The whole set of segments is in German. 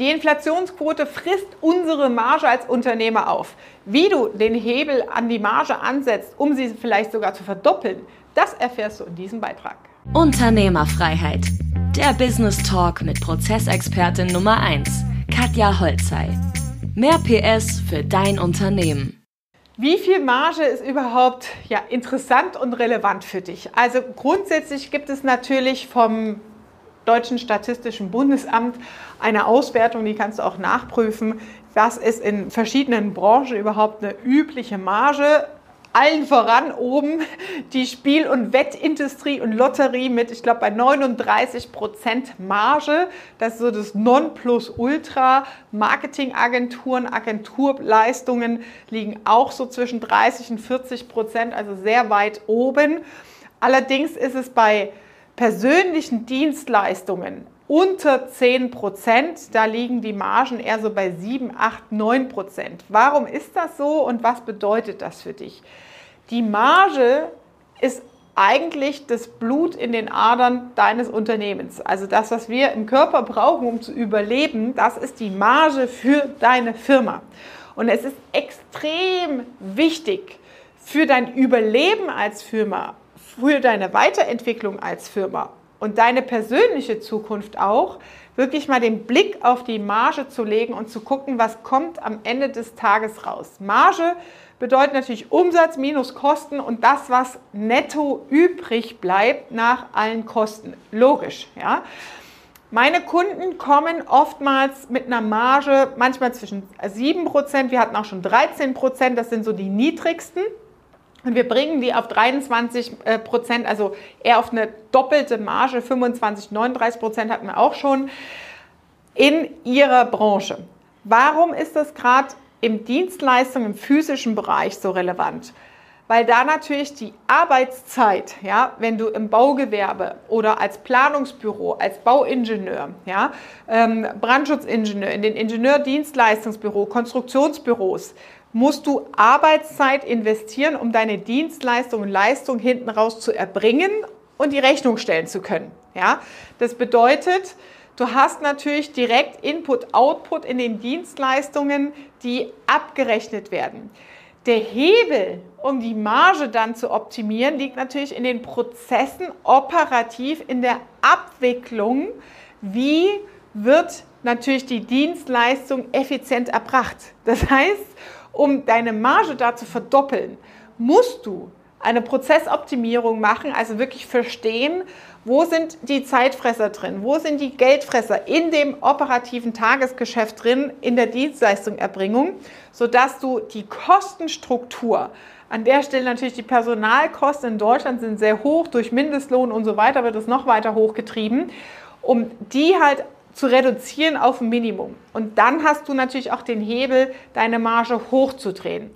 Die Inflationsquote frisst unsere Marge als Unternehmer auf. Wie du den Hebel an die Marge ansetzt, um sie vielleicht sogar zu verdoppeln, das erfährst du in diesem Beitrag. Unternehmerfreiheit. Der Business Talk mit Prozessexpertin Nummer 1, Katja Holzei. Mehr PS für dein Unternehmen. Wie viel Marge ist überhaupt ja, interessant und relevant für dich? Also grundsätzlich gibt es natürlich vom Deutschen Statistischen Bundesamt eine Auswertung, die kannst du auch nachprüfen, was ist in verschiedenen Branchen überhaupt eine übliche Marge. Allen voran oben die Spiel- und Wettindustrie und Lotterie mit, ich glaube, bei 39 Prozent Marge. Das ist so das Nonplusultra. Marketingagenturen, Agenturleistungen liegen auch so zwischen 30 und 40 Prozent, also sehr weit oben. Allerdings ist es bei persönlichen Dienstleistungen unter 10 Prozent, da liegen die Margen eher so bei 7, 8, 9 Prozent. Warum ist das so und was bedeutet das für dich? Die Marge ist eigentlich das Blut in den Adern deines Unternehmens. Also das, was wir im Körper brauchen, um zu überleben, das ist die Marge für deine Firma. Und es ist extrem wichtig für dein Überleben als Firma, für deine Weiterentwicklung als Firma und deine persönliche Zukunft auch, wirklich mal den Blick auf die Marge zu legen und zu gucken, was kommt am Ende des Tages raus. Marge bedeutet natürlich Umsatz minus Kosten und das, was netto übrig bleibt nach allen Kosten. Logisch, ja. Meine Kunden kommen oftmals mit einer Marge, manchmal zwischen 7%, wir hatten auch schon 13%, das sind so die niedrigsten. Und wir bringen die auf 23 äh, Prozent, also eher auf eine doppelte Marge, 25, 39 Prozent hatten wir auch schon, in ihrer Branche. Warum ist das gerade im Dienstleistung, im physischen Bereich so relevant? Weil da natürlich die Arbeitszeit, ja, wenn du im Baugewerbe oder als Planungsbüro, als Bauingenieur, ja, ähm, Brandschutzingenieur, in den Ingenieurdienstleistungsbüro, Konstruktionsbüros, musst du Arbeitszeit investieren, um deine Dienstleistung und Leistung hinten raus zu erbringen und die Rechnung stellen zu können. Ja? Das bedeutet, du hast natürlich direkt Input, Output in den Dienstleistungen, die abgerechnet werden. Der Hebel, um die Marge dann zu optimieren, liegt natürlich in den Prozessen operativ, in der Abwicklung. Wie wird natürlich die Dienstleistung effizient erbracht? Das heißt, um deine Marge da zu verdoppeln, musst du eine Prozessoptimierung machen, also wirklich verstehen, wo sind die Zeitfresser drin, wo sind die Geldfresser in dem operativen Tagesgeschäft drin, in der Dienstleistungserbringung, sodass du die Kostenstruktur, an der Stelle natürlich die Personalkosten in Deutschland sind sehr hoch, durch Mindestlohn und so weiter wird es noch weiter hochgetrieben, um die halt zu reduzieren auf ein Minimum. Und dann hast du natürlich auch den Hebel, deine Marge hochzudrehen.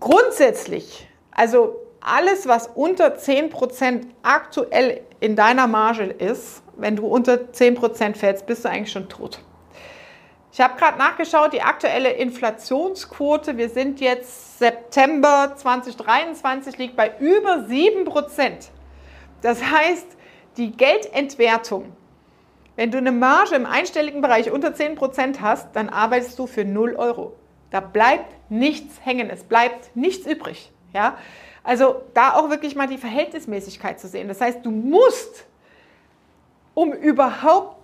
Grundsätzlich, also alles, was unter 10% aktuell in deiner Marge ist, wenn du unter 10% fällst, bist du eigentlich schon tot. Ich habe gerade nachgeschaut, die aktuelle Inflationsquote, wir sind jetzt September 2023, liegt bei über 7%. Das heißt, die Geldentwertung wenn du eine Marge im einstelligen Bereich unter 10% hast, dann arbeitest du für 0 Euro. Da bleibt nichts hängen, es bleibt nichts übrig. Ja? Also da auch wirklich mal die Verhältnismäßigkeit zu sehen. Das heißt, du musst, um überhaupt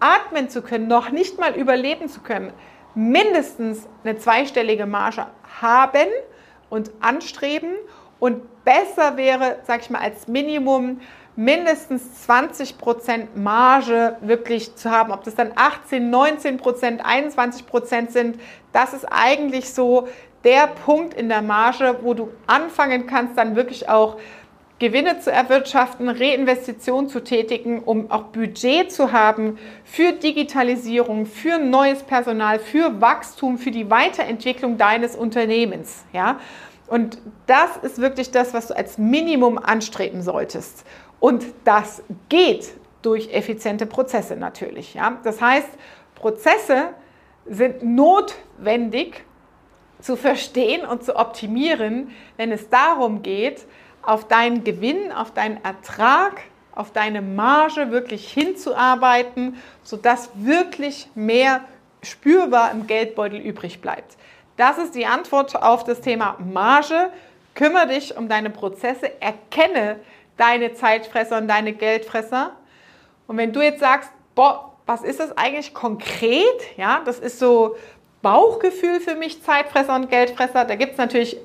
atmen zu können, noch nicht mal überleben zu können, mindestens eine zweistellige Marge haben und anstreben. Und besser wäre, sag ich mal, als Minimum mindestens 20 Prozent Marge wirklich zu haben. Ob das dann 18, 19 Prozent, 21 Prozent sind, das ist eigentlich so der Punkt in der Marge, wo du anfangen kannst, dann wirklich auch Gewinne zu erwirtschaften, Reinvestitionen zu tätigen, um auch Budget zu haben für Digitalisierung, für neues Personal, für Wachstum, für die Weiterentwicklung deines Unternehmens. Ja? Und das ist wirklich das, was du als Minimum anstreben solltest. Und das geht durch effiziente Prozesse natürlich. Ja? Das heißt, Prozesse sind notwendig zu verstehen und zu optimieren, wenn es darum geht, auf deinen Gewinn, auf deinen Ertrag, auf deine Marge wirklich hinzuarbeiten, sodass wirklich mehr spürbar im Geldbeutel übrig bleibt. Das ist die Antwort auf das Thema Marge. Kümmere dich um deine Prozesse, erkenne deine Zeitfresser und deine Geldfresser. Und wenn du jetzt sagst, boah, was ist das eigentlich konkret? Ja, das ist so Bauchgefühl für mich, Zeitfresser und Geldfresser. Da gibt es natürlich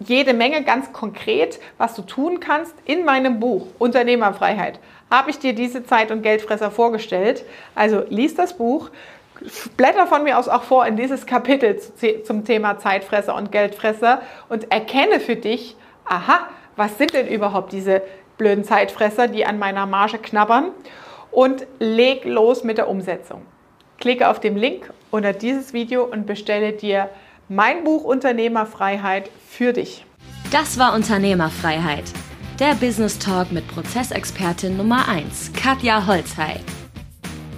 jede Menge ganz konkret, was du tun kannst. In meinem Buch Unternehmerfreiheit habe ich dir diese Zeit- und Geldfresser vorgestellt. Also lies das Buch, blätter von mir aus auch vor in dieses Kapitel zum Thema Zeitfresser und Geldfresser und erkenne für dich, aha, was sind denn überhaupt diese blöden Zeitfresser, die an meiner Marge knabbern und leg los mit der Umsetzung. Klicke auf den Link unter dieses Video und bestelle dir mein Buch Unternehmerfreiheit für dich. Das war Unternehmerfreiheit, der Business Talk mit Prozessexpertin Nummer 1, Katja Holzhey.